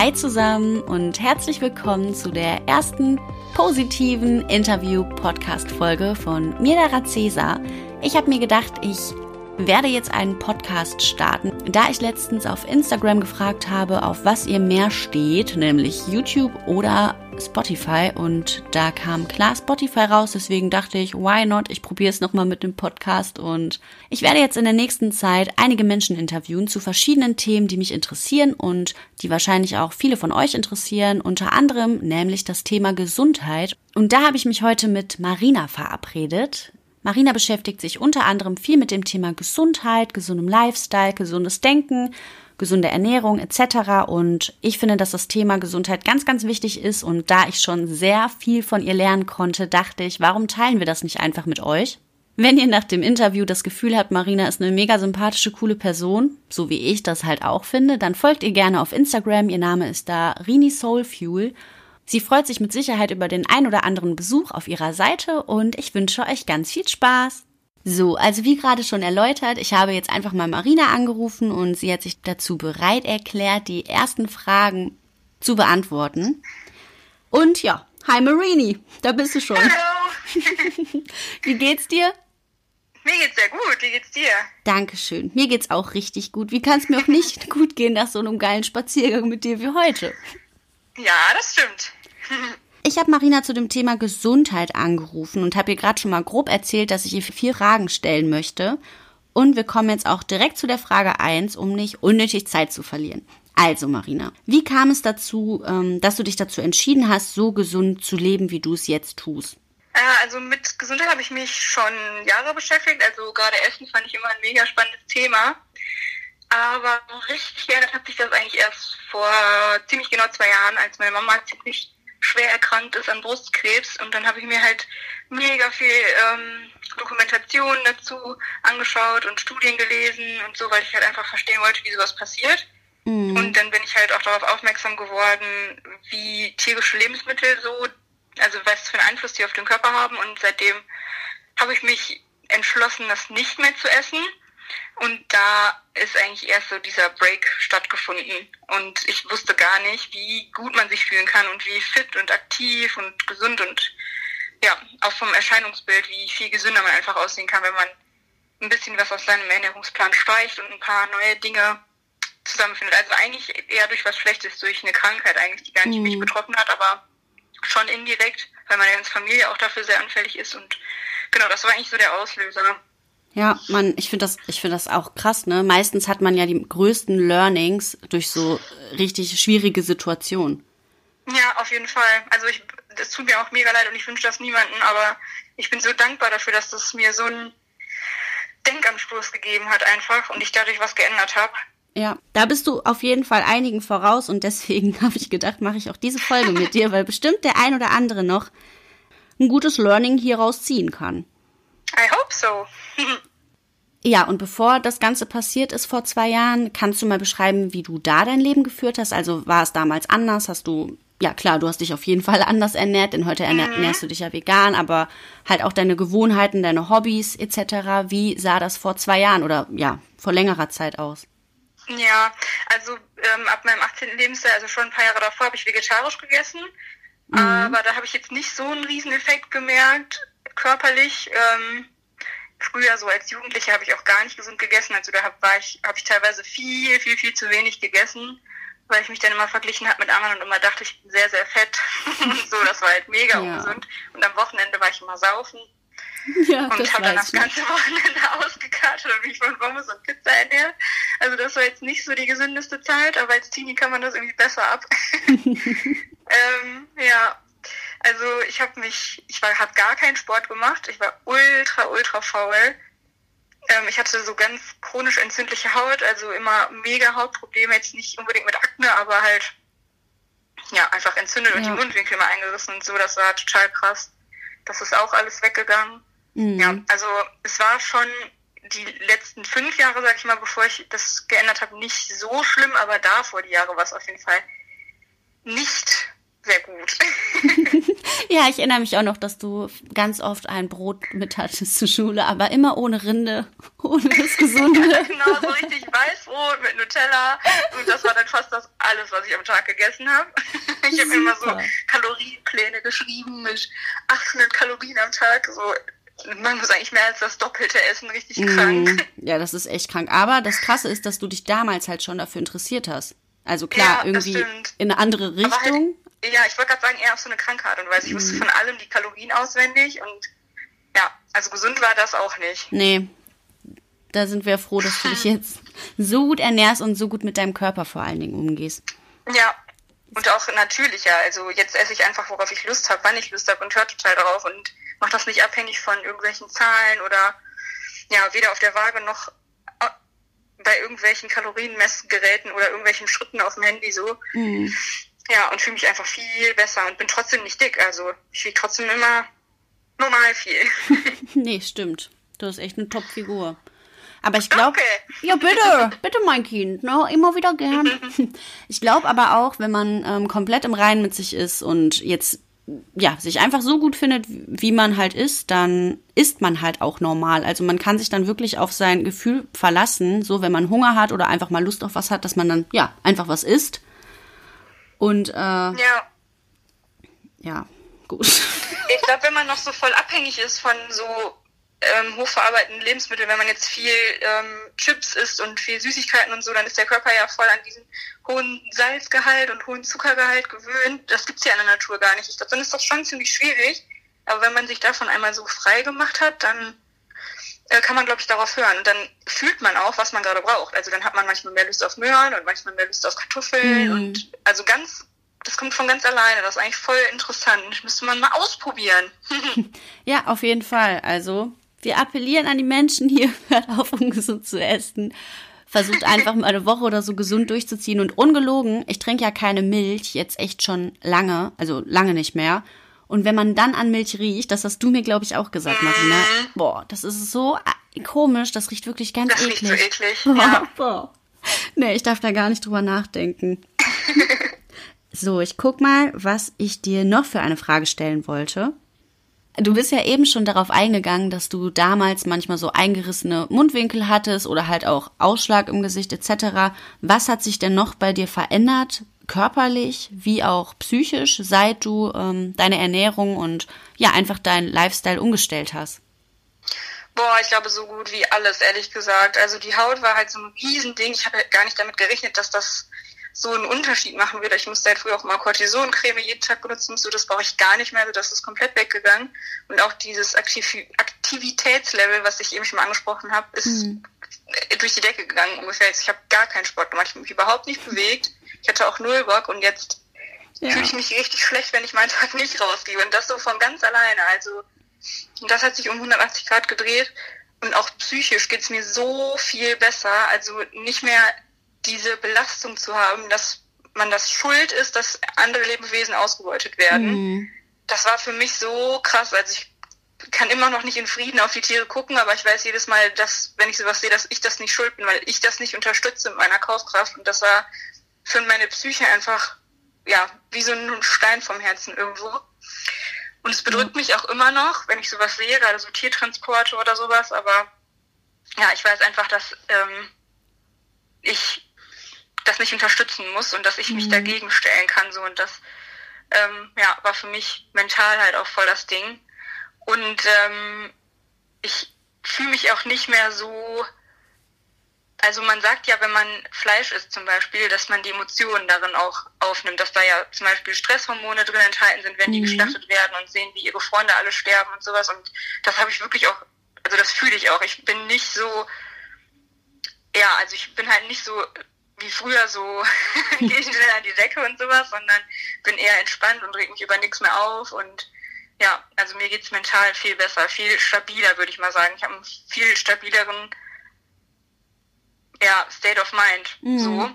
Hi zusammen und herzlich willkommen zu der ersten positiven Interview-Podcast-Folge von mir, der Cäsar. Ich habe mir gedacht, ich werde jetzt einen Podcast starten, da ich letztens auf Instagram gefragt habe, auf was ihr mehr steht, nämlich YouTube oder Spotify und da kam klar Spotify raus, deswegen dachte ich, why not? Ich probiere es nochmal mit dem Podcast und ich werde jetzt in der nächsten Zeit einige Menschen interviewen zu verschiedenen Themen, die mich interessieren und die wahrscheinlich auch viele von euch interessieren, unter anderem nämlich das Thema Gesundheit. Und da habe ich mich heute mit Marina verabredet. Marina beschäftigt sich unter anderem viel mit dem Thema Gesundheit, gesundem Lifestyle, gesundes Denken, gesunde Ernährung etc. Und ich finde, dass das Thema Gesundheit ganz, ganz wichtig ist. Und da ich schon sehr viel von ihr lernen konnte, dachte ich, warum teilen wir das nicht einfach mit euch? Wenn ihr nach dem Interview das Gefühl habt, Marina ist eine mega sympathische, coole Person, so wie ich das halt auch finde, dann folgt ihr gerne auf Instagram. Ihr Name ist da Rini Soulfuel. Sie freut sich mit Sicherheit über den ein oder anderen Besuch auf ihrer Seite und ich wünsche euch ganz viel Spaß. So, also wie gerade schon erläutert, ich habe jetzt einfach mal Marina angerufen und sie hat sich dazu bereit erklärt, die ersten Fragen zu beantworten. Und ja, hi Marini, da bist du schon. Hallo. wie geht's dir? Mir geht's sehr gut. Wie geht's dir? Dankeschön. Mir geht's auch richtig gut. Wie kann es mir auch nicht gut gehen nach so einem geilen Spaziergang mit dir wie heute? Ja, das stimmt. Ich habe Marina zu dem Thema Gesundheit angerufen und habe ihr gerade schon mal grob erzählt, dass ich ihr vier Fragen stellen möchte. Und wir kommen jetzt auch direkt zu der Frage 1, um nicht unnötig Zeit zu verlieren. Also, Marina, wie kam es dazu, ähm, dass du dich dazu entschieden hast, so gesund zu leben, wie du es jetzt tust? Äh, also mit Gesundheit habe ich mich schon Jahre beschäftigt. Also gerade Essen fand ich immer ein mega spannendes Thema. Aber richtig geändert hat sich das eigentlich erst vor ziemlich genau zwei Jahren, als meine Mama ziemlich schwer erkrankt ist an Brustkrebs. Und dann habe ich mir halt mega viel ähm, Dokumentation dazu angeschaut und Studien gelesen und so, weil ich halt einfach verstehen wollte, wie sowas passiert. Mhm. Und dann bin ich halt auch darauf aufmerksam geworden, wie tierische Lebensmittel so, also was für einen Einfluss die auf den Körper haben. Und seitdem habe ich mich entschlossen, das nicht mehr zu essen. Und da ist eigentlich erst so dieser Break stattgefunden. Und ich wusste gar nicht, wie gut man sich fühlen kann und wie fit und aktiv und gesund und ja, auch vom Erscheinungsbild, wie viel gesünder man einfach aussehen kann, wenn man ein bisschen was aus seinem Ernährungsplan streicht und ein paar neue Dinge zusammenfindet. Also eigentlich eher durch was Schlechtes, durch eine Krankheit eigentlich, die gar nicht mhm. mich betroffen hat, aber schon indirekt, weil meine ganze Familie auch dafür sehr anfällig ist. Und genau, das war eigentlich so der Auslöser. Ja, man, ich finde das, ich finde das auch krass, ne? Meistens hat man ja die größten Learnings durch so richtig schwierige Situationen. Ja, auf jeden Fall. Also ich, das tut mir auch mega leid und ich wünsche das niemanden, aber ich bin so dankbar dafür, dass das mir so einen Denkanstoß gegeben hat einfach und ich dadurch was geändert habe. Ja, da bist du auf jeden Fall einigen voraus und deswegen habe ich gedacht, mache ich auch diese Folge mit dir, weil bestimmt der ein oder andere noch ein gutes Learning hieraus ziehen kann. I hope so. ja, und bevor das Ganze passiert ist vor zwei Jahren, kannst du mal beschreiben, wie du da dein Leben geführt hast? Also war es damals anders? Hast du, ja klar, du hast dich auf jeden Fall anders ernährt, denn heute mhm. ernährst du dich ja vegan, aber halt auch deine Gewohnheiten, deine Hobbys etc. Wie sah das vor zwei Jahren oder ja, vor längerer Zeit aus? Ja, also ähm, ab meinem 18. Lebensjahr, also schon ein paar Jahre davor, habe ich vegetarisch gegessen. Mhm. Aber da habe ich jetzt nicht so einen riesen Effekt gemerkt körperlich. Ähm, früher so als Jugendliche habe ich auch gar nicht gesund gegessen. Also da habe ich, hab ich teilweise viel, viel, viel zu wenig gegessen, weil ich mich dann immer verglichen habe mit anderen und immer dachte, ich bin sehr, sehr fett. so, das war halt mega ja. ungesund. Und am Wochenende war ich immer saufen. Ja, und habe dann das ganze Wochenende ausgekartet und mich von Pommes und Pizza ernährt. Also das war jetzt nicht so die gesündeste Zeit, aber als Teenie kann man das irgendwie besser ab. ähm, ich habe mich, ich war, habe gar keinen Sport gemacht. Ich war ultra, ultra faul. Ähm, ich hatte so ganz chronisch entzündliche Haut, also immer mega Hautprobleme, jetzt nicht unbedingt mit Akne, aber halt ja einfach entzündet ja. und die Mundwinkel mal eingerissen und so. Das war total krass. Das ist auch alles weggegangen. Mhm. Ja, also es war schon die letzten fünf Jahre, sag ich mal, bevor ich das geändert habe, nicht so schlimm, aber davor die Jahre war es auf jeden Fall nicht sehr gut. ja, ich erinnere mich auch noch, dass du ganz oft ein Brot mit hattest zur Schule, aber immer ohne Rinde, ohne das Gesunde. genau, so richtig Weißbrot mit Nutella. Und das war dann fast das alles, was ich am Tag gegessen habe. Ich habe immer so Kalorienpläne geschrieben mit 800 Kalorien am Tag. So, man muss eigentlich mehr als das Doppelte essen, richtig mm, krank. Ja, das ist echt krank. Aber das Krasse ist, dass du dich damals halt schon dafür interessiert hast. Also klar, ja, irgendwie in eine andere Richtung. Ja, ich wollte gerade sagen, eher auf so eine Krankheit und weil ich wusste mhm. von allem die Kalorien auswendig und ja, also gesund war das auch nicht. Nee. Da sind wir froh, dass du dich jetzt so gut ernährst und so gut mit deinem Körper vor allen Dingen umgehst. Ja, und auch natürlicher. Also jetzt esse ich einfach, worauf ich Lust habe, wann ich Lust habe und höre total drauf und mache das nicht abhängig von irgendwelchen Zahlen oder ja, weder auf der Waage noch bei irgendwelchen Kalorienmessgeräten oder irgendwelchen Schritten auf dem Handy so. Mhm. Ja, und fühle mich einfach viel besser und bin trotzdem nicht dick. Also ich wiege trotzdem immer normal viel. nee, stimmt. Du hast echt eine Top-Figur. Aber ich glaube. Ja, bitte, bitte, mein Kind, ne? Immer wieder gern. ich glaube aber auch, wenn man ähm, komplett im Reinen mit sich ist und jetzt ja, sich einfach so gut findet, wie man halt ist, dann ist man halt auch normal. Also man kann sich dann wirklich auf sein Gefühl verlassen, so wenn man Hunger hat oder einfach mal Lust auf was hat, dass man dann, ja, einfach was isst. Und, äh, ja. Ja, gut. Ich glaube, wenn man noch so voll abhängig ist von so ähm, hochverarbeiteten Lebensmitteln, wenn man jetzt viel ähm, Chips isst und viel Süßigkeiten und so, dann ist der Körper ja voll an diesen hohen Salzgehalt und hohen Zuckergehalt gewöhnt. Das gibt's ja in der Natur gar nicht. Ich glaube, dann ist das schon ziemlich schwierig. Aber wenn man sich davon einmal so frei gemacht hat, dann kann man, glaube ich, darauf hören. Und dann fühlt man auch, was man gerade braucht. Also dann hat man manchmal mehr Lust auf Möhren und manchmal mehr Lust auf Kartoffeln. Mhm. Und also ganz, das kommt von ganz alleine. Das ist eigentlich voll interessant. Das müsste man mal ausprobieren. ja, auf jeden Fall. Also wir appellieren an die Menschen hier, hört auf, ungesund zu essen. Versucht einfach mal eine Woche oder so gesund durchzuziehen. Und ungelogen, ich trinke ja keine Milch jetzt echt schon lange, also lange nicht mehr. Und wenn man dann an Milch riecht, das hast du mir, glaube ich, auch gesagt, Marina. Mhm. Boah, das ist so komisch, das riecht wirklich ganz das eklig. Riecht so eklig. Ja. Boah. Nee, ich darf da gar nicht drüber nachdenken. so, ich guck mal, was ich dir noch für eine Frage stellen wollte. Du bist ja eben schon darauf eingegangen, dass du damals manchmal so eingerissene Mundwinkel hattest oder halt auch Ausschlag im Gesicht etc. Was hat sich denn noch bei dir verändert, körperlich wie auch psychisch, seit du ähm, deine Ernährung und ja einfach deinen Lifestyle umgestellt hast? Boah, ich glaube so gut wie alles, ehrlich gesagt. Also die Haut war halt so ein Riesending. Ich habe gar nicht damit gerechnet, dass das so einen Unterschied machen würde. Ich musste halt früher auch mal Cortisoncreme jeden Tag benutzen, so das brauche ich gar nicht mehr, so das ist komplett weggegangen. Und auch dieses Aktiv Aktivitätslevel, was ich eben schon mal angesprochen habe, ist mhm. durch die Decke gegangen ungefähr. Ich habe gar keinen Sport gemacht, ich habe mich überhaupt nicht bewegt. Ich hatte auch null Bock und jetzt ja. fühle ich mich richtig schlecht, wenn ich meinen Tag nicht rausgehe. Und das so von ganz alleine. Also das hat sich um 180 Grad gedreht. Und auch psychisch geht's mir so viel besser. Also nicht mehr diese Belastung zu haben, dass man das schuld ist, dass andere Lebewesen ausgebeutet werden. Mhm. Das war für mich so krass. Also ich kann immer noch nicht in Frieden auf die Tiere gucken, aber ich weiß jedes Mal, dass, wenn ich sowas sehe, dass ich das nicht schuld bin, weil ich das nicht unterstütze mit meiner Kaufkraft. Und das war für meine Psyche einfach, ja, wie so ein Stein vom Herzen irgendwo. Und es bedrückt mhm. mich auch immer noch, wenn ich sowas sehe, gerade so Tiertransporte oder sowas, aber ja, ich weiß einfach, dass ähm, ich das nicht unterstützen muss und dass ich mich mhm. dagegen stellen kann. So und das ähm, ja, war für mich mental halt auch voll das Ding. Und ähm, ich fühle mich auch nicht mehr so. Also man sagt ja, wenn man Fleisch isst zum Beispiel, dass man die Emotionen darin auch aufnimmt, dass da ja zum Beispiel Stresshormone drin enthalten sind, wenn die mhm. geschlachtet werden und sehen, wie ihre Freunde alle sterben und sowas. Und das habe ich wirklich auch, also das fühle ich auch. Ich bin nicht so, ja, also ich bin halt nicht so wie früher so gehe ich schnell an die Decke und sowas, sondern bin eher entspannt und reg mich über nichts mehr auf und ja, also mir geht's mental viel besser, viel stabiler, würde ich mal sagen. Ich habe einen viel stabileren ja, State of Mind. Mhm. So.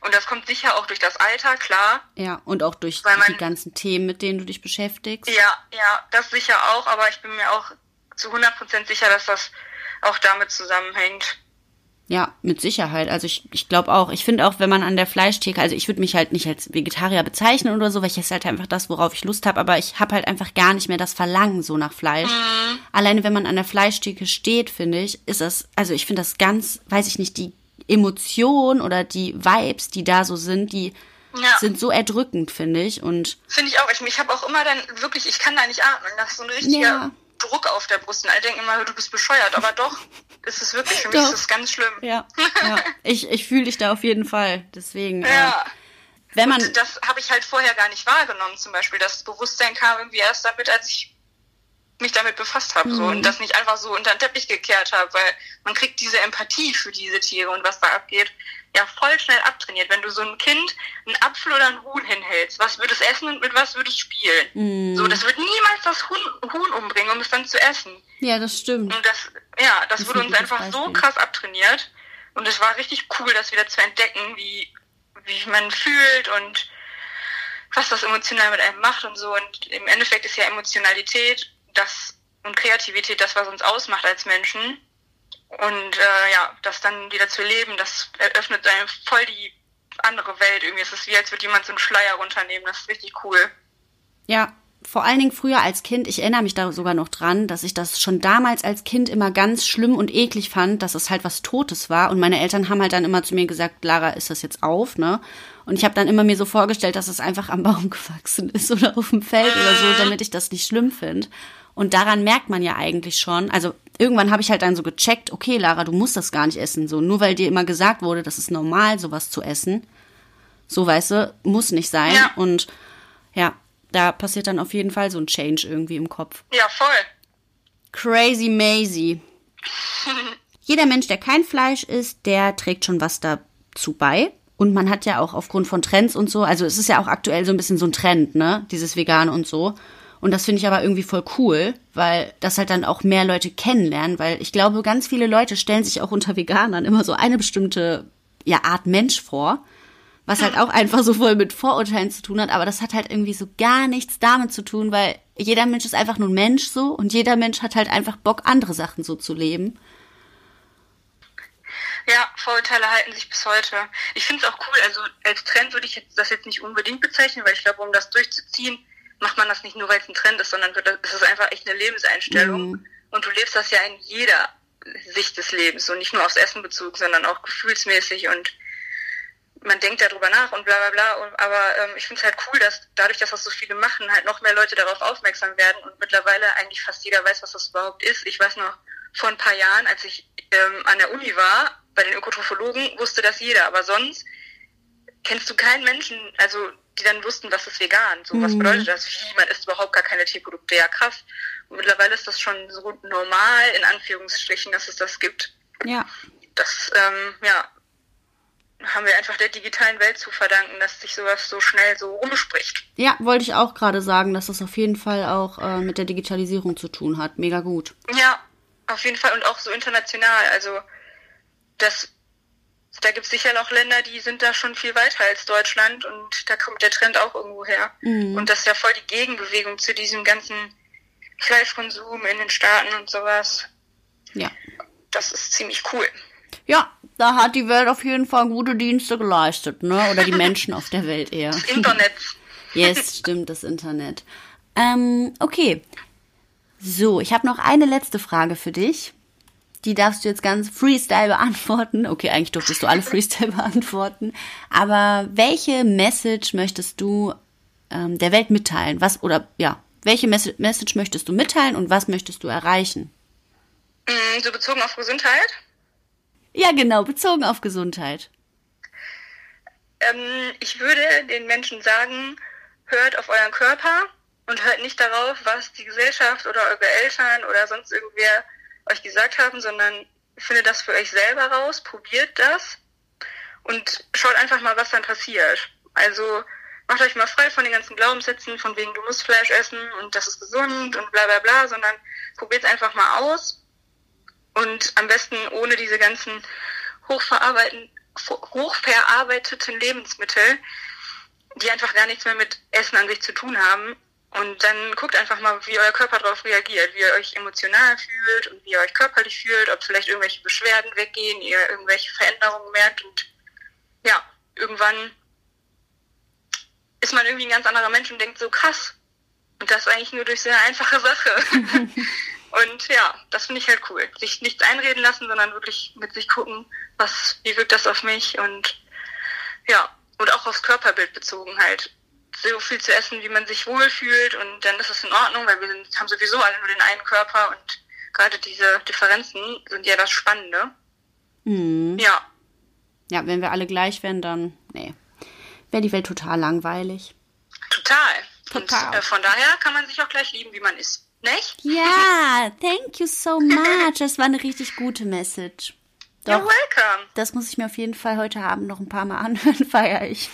Und das kommt sicher auch durch das Alter, klar. Ja, und auch durch man, die ganzen Themen, mit denen du dich beschäftigst. Ja, ja, das sicher auch, aber ich bin mir auch zu 100% sicher, dass das auch damit zusammenhängt. Ja, mit Sicherheit. Also ich, ich glaube auch, ich finde auch, wenn man an der Fleischtheke, also ich würde mich halt nicht als Vegetarier bezeichnen oder so, weil ich esse halt einfach das, worauf ich Lust habe, aber ich habe halt einfach gar nicht mehr das Verlangen so nach Fleisch. Mhm. Alleine wenn man an der Fleischtheke steht, finde ich, ist das, also ich finde das ganz, weiß ich nicht, die Emotion oder die Vibes, die da so sind, die ja. sind so erdrückend, finde ich. Und finde ich auch. Ich, ich habe auch immer dann wirklich, ich kann da nicht atmen. Das ist so ein richtiger ja. Druck auf der Brust. Und alle denken immer, du bist bescheuert, aber doch ist es wirklich. Für mich ist es ganz schlimm. Ja, ja. ich, ich fühle dich da auf jeden Fall. Deswegen. Ja. Äh, wenn man und das habe ich halt vorher gar nicht wahrgenommen, zum Beispiel. Das Bewusstsein kam irgendwie erst damit, als ich mich damit befasst habe mhm. so, und das nicht einfach so unter den Teppich gekehrt habe, weil man kriegt diese Empathie für diese Tiere und was da abgeht, ja voll schnell abtrainiert. Wenn du so ein Kind einen Apfel oder einen Huhn hinhältst, was wird es essen und mit was wird es spielen? Mhm. So, das wird niemals das Huhn, Huhn umbringen, um es dann zu essen. Ja, das stimmt. Und das, ja, das, das wurde uns einfach Beispiel. so krass abtrainiert. Und es war richtig cool, das wieder zu entdecken, wie, wie man fühlt und was das emotional mit einem macht und so. Und im Endeffekt ist ja Emotionalität das und Kreativität das, was uns ausmacht als Menschen. Und äh, ja, das dann wieder zu leben, das eröffnet einem voll die andere Welt irgendwie. Es ist wie, als würde jemand so einen Schleier runternehmen. Das ist richtig cool. Ja, vor allen Dingen früher als Kind, ich erinnere mich da sogar noch dran, dass ich das schon damals als Kind immer ganz schlimm und eklig fand, dass es halt was Totes war. Und meine Eltern haben halt dann immer zu mir gesagt, Lara, ist das jetzt auf, ne? Und ich habe dann immer mir so vorgestellt, dass es einfach am Baum gewachsen ist oder auf dem Feld oder so, damit ich das nicht schlimm finde. Und daran merkt man ja eigentlich schon, also irgendwann habe ich halt dann so gecheckt, okay, Lara, du musst das gar nicht essen, so nur weil dir immer gesagt wurde, das ist normal, sowas zu essen. So, weißt du, muss nicht sein. Ja. Und ja, da passiert dann auf jeden Fall so ein Change irgendwie im Kopf. Ja, voll. Crazy Maisie. Jeder Mensch, der kein Fleisch isst, der trägt schon was dazu bei. Und man hat ja auch aufgrund von Trends und so, also es ist ja auch aktuell so ein bisschen so ein Trend, ne? Dieses Vegan und so. Und das finde ich aber irgendwie voll cool, weil das halt dann auch mehr Leute kennenlernen, weil ich glaube, ganz viele Leute stellen sich auch unter Veganern immer so eine bestimmte ja, Art Mensch vor was halt auch einfach so voll mit Vorurteilen zu tun hat, aber das hat halt irgendwie so gar nichts damit zu tun, weil jeder Mensch ist einfach nur ein Mensch so und jeder Mensch hat halt einfach Bock, andere Sachen so zu leben. Ja, Vorurteile halten sich bis heute. Ich finde es auch cool, also als Trend würde ich das jetzt nicht unbedingt bezeichnen, weil ich glaube, um das durchzuziehen, macht man das nicht nur, weil es ein Trend ist, sondern es ist einfach echt eine Lebenseinstellung. Mhm. Und du lebst das ja in jeder Sicht des Lebens und nicht nur aufs Essen Bezug, sondern auch gefühlsmäßig und man denkt darüber nach und bla bla bla. aber ähm, ich finde es halt cool, dass dadurch, dass das so viele machen, halt noch mehr Leute darauf aufmerksam werden und mittlerweile eigentlich fast jeder weiß, was das überhaupt ist. Ich weiß noch, vor ein paar Jahren, als ich ähm, an der Uni war, bei den Ökotrophologen, wusste das jeder, aber sonst kennst du keinen Menschen, also die dann wussten, was ist vegan, so was mhm. bedeutet das, wie man isst überhaupt gar keine Tierprodukte, ja krass. Und mittlerweile ist das schon so normal, in Anführungsstrichen, dass es das gibt. Ja. Das, ähm, ja, haben wir einfach der digitalen Welt zu verdanken, dass sich sowas so schnell so rumspricht. Ja, wollte ich auch gerade sagen, dass das auf jeden Fall auch äh, mit der Digitalisierung zu tun hat. Mega gut. Ja, auf jeden Fall und auch so international. Also das, da gibt es sicher noch Länder, die sind da schon viel weiter als Deutschland und da kommt der Trend auch irgendwo her. Mhm. Und das ist ja voll die Gegenbewegung zu diesem ganzen Fleischkonsum in den Staaten und sowas. Ja. Das ist ziemlich cool. Ja, da hat die Welt auf jeden Fall gute Dienste geleistet, ne? Oder die Menschen auf der Welt eher. Das Internet. yes, stimmt, das Internet. Ähm, okay. So, ich habe noch eine letzte Frage für dich. Die darfst du jetzt ganz Freestyle beantworten. Okay, eigentlich durftest du alle Freestyle beantworten. Aber welche Message möchtest du ähm, der Welt mitteilen? Was oder ja, welche Mess Message möchtest du mitteilen und was möchtest du erreichen? Mm, so bezogen auf Gesundheit? Ja, genau, bezogen auf Gesundheit. Ähm, ich würde den Menschen sagen, hört auf euren Körper und hört nicht darauf, was die Gesellschaft oder eure Eltern oder sonst irgendwer euch gesagt haben, sondern findet das für euch selber raus, probiert das und schaut einfach mal, was dann passiert. Also macht euch mal frei von den ganzen Glaubenssätzen, von wegen du musst Fleisch essen und das ist gesund und bla bla bla, sondern probiert es einfach mal aus und am besten ohne diese ganzen hochverarbeiteten Lebensmittel, die einfach gar nichts mehr mit Essen an sich zu tun haben. Und dann guckt einfach mal, wie euer Körper darauf reagiert, wie ihr euch emotional fühlt und wie ihr euch körperlich fühlt, ob vielleicht irgendwelche Beschwerden weggehen, ihr irgendwelche Veränderungen merkt und ja, irgendwann ist man irgendwie ein ganz anderer Mensch und denkt so krass. Und das eigentlich nur durch so eine einfache Sache. und ja, das finde ich halt cool. Sich nichts einreden lassen, sondern wirklich mit sich gucken, was, wie wirkt das auf mich und ja, und auch aufs Körperbild bezogen halt. So viel zu essen, wie man sich wohlfühlt und dann ist es in Ordnung, weil wir sind, haben sowieso alle nur den einen Körper und gerade diese Differenzen sind ja das Spannende. Mhm. Ja, Ja, wenn wir alle gleich wären, dann, nee, wäre die Welt total langweilig. total. Total. Und äh, von daher kann man sich auch gleich lieben, wie man ist. Nicht? Ja, thank you so much. Das war eine richtig gute Message. You're Doch, welcome. das muss ich mir auf jeden Fall heute Abend noch ein paar Mal anhören, feiere ich.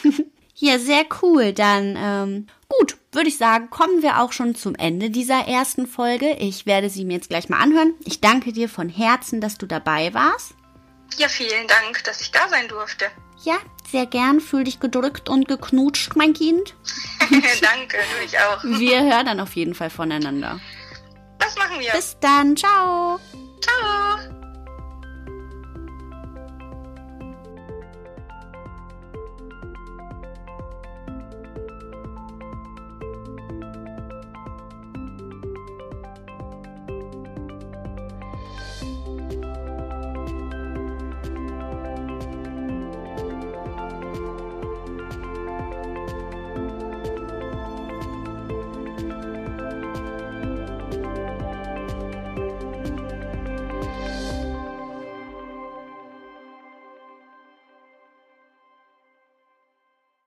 Ja, sehr cool. Dann, ähm, gut, würde ich sagen, kommen wir auch schon zum Ende dieser ersten Folge. Ich werde sie mir jetzt gleich mal anhören. Ich danke dir von Herzen, dass du dabei warst. Ja, vielen Dank, dass ich da sein durfte. Ja, sehr gern. Fühl dich gedrückt und geknutscht, mein Kind. Danke, du ich auch. Wir hören dann auf jeden Fall voneinander. Das machen wir. Bis dann. Ciao. Ciao.